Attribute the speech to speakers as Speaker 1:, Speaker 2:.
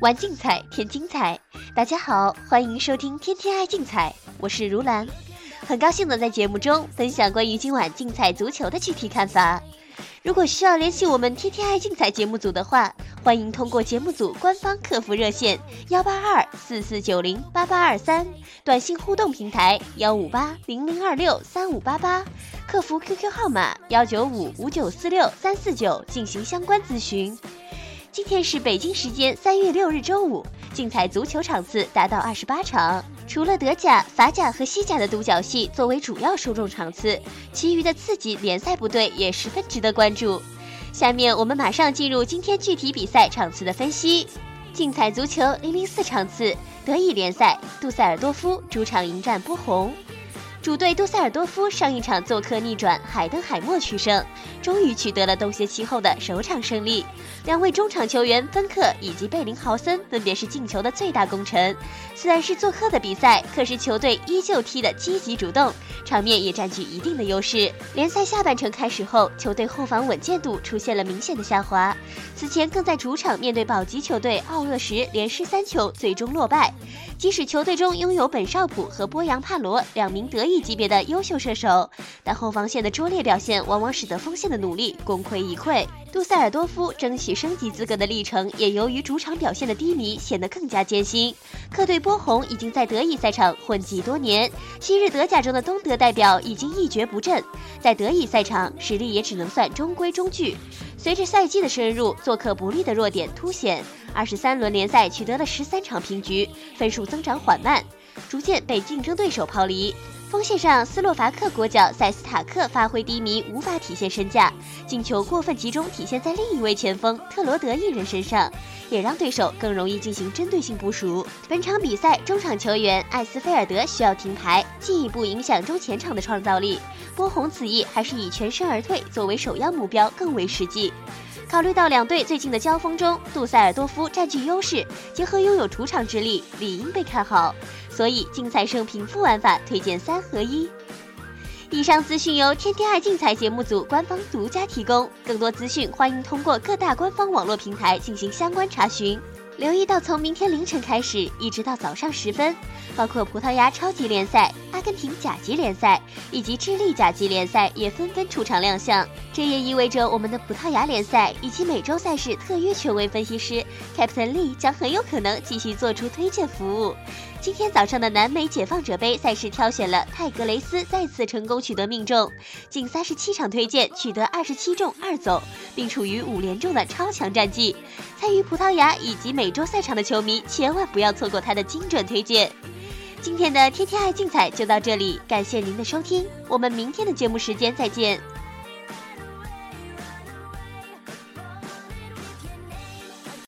Speaker 1: 玩竞彩，添精彩。大家好，欢迎收听《天天爱竞彩》，我是如兰，很高兴能在节目中分享关于今晚竞彩足球的具体看法。如果需要联系我们《天天爱竞彩》节目组的话，欢迎通过节目组官方客服热线幺八二四四九零八八二三，短信互动平台幺五八零零二六三五八八，客服 QQ 号码幺九五五九四六三四九进行相关咨询。今天是北京时间三月六日周五，竞彩足球场次达到二十八场。除了德甲、法甲和西甲的独角戏作为主要受众场次，其余的次级联赛部队也十分值得关注。下面我们马上进入今天具体比赛场次的分析。竞彩足球零零四场次，德乙联赛，杜塞尔多夫主场迎战波鸿。主队杜塞尔多夫上一场做客逆转海登海默取胜，终于取得了冬歇期后的首场胜利。两位中场球员芬克以及贝林豪森分别是进球的最大功臣。虽然是做客的比赛，可是球队依旧踢得积极主动，场面也占据一定的优势。联赛下半程开始后，球队后防稳健度出现了明显的下滑。此前更在主场面对保级球队奥厄时连失三球，最终落败。即使球队中拥有本绍普和波扬帕罗两名德乙级别的优秀射手，但后防线的拙劣表现往往使得锋线的努力功亏一篑。杜塞尔多夫争取升级资格的历程，也由于主场表现的低迷，显得更加艰辛。客队波鸿已经在德乙赛场混迹多年，昔日德甲中的东德代表已经一蹶不振，在德乙赛场实力也只能算中规中矩。随着赛季的深入，做客不利的弱点凸显。二十三轮联赛取得了十三场平局，分数增长缓慢，逐渐被竞争对手抛离。锋线上，斯洛伐克国脚塞斯塔克发挥低迷，无法体现身价，进球过分集中体现在另一位前锋特罗德一人身上，也让对手更容易进行针对性部署。本场比赛中场球员艾斯菲尔德需要停牌，进一步影响中前场的创造力。波鸿此役还是以全身而退作为首要目标更为实际。考虑到两队最近的交锋中，杜塞尔多夫占据优势，结合拥有主场之力，理应被看好。所以竞彩胜平负玩法推荐三合一。以上资讯由天天爱竞彩节目组官方独家提供，更多资讯欢迎通过各大官方网络平台进行相关查询。留意到从明天凌晨开始，一直到早上时分。包括葡萄牙超级联赛、阿根廷甲级联赛以及智利甲级联赛也纷纷出场亮相，这也意味着我们的葡萄牙联赛以及美洲赛事特约权威分析师 Captain Lee 将很有可能继续做出推荐服务。今天早上的南美解放者杯赛事挑选了泰格雷斯再次成功取得命中，近三十七场推荐取得二十七中二走，并处于五连中的超强战绩。参与葡萄牙以及美洲赛场的球迷千万不要错过他的精准推荐。今天的天天爱竞彩就到这里，感谢您的收听，我们明天的节目时间再见。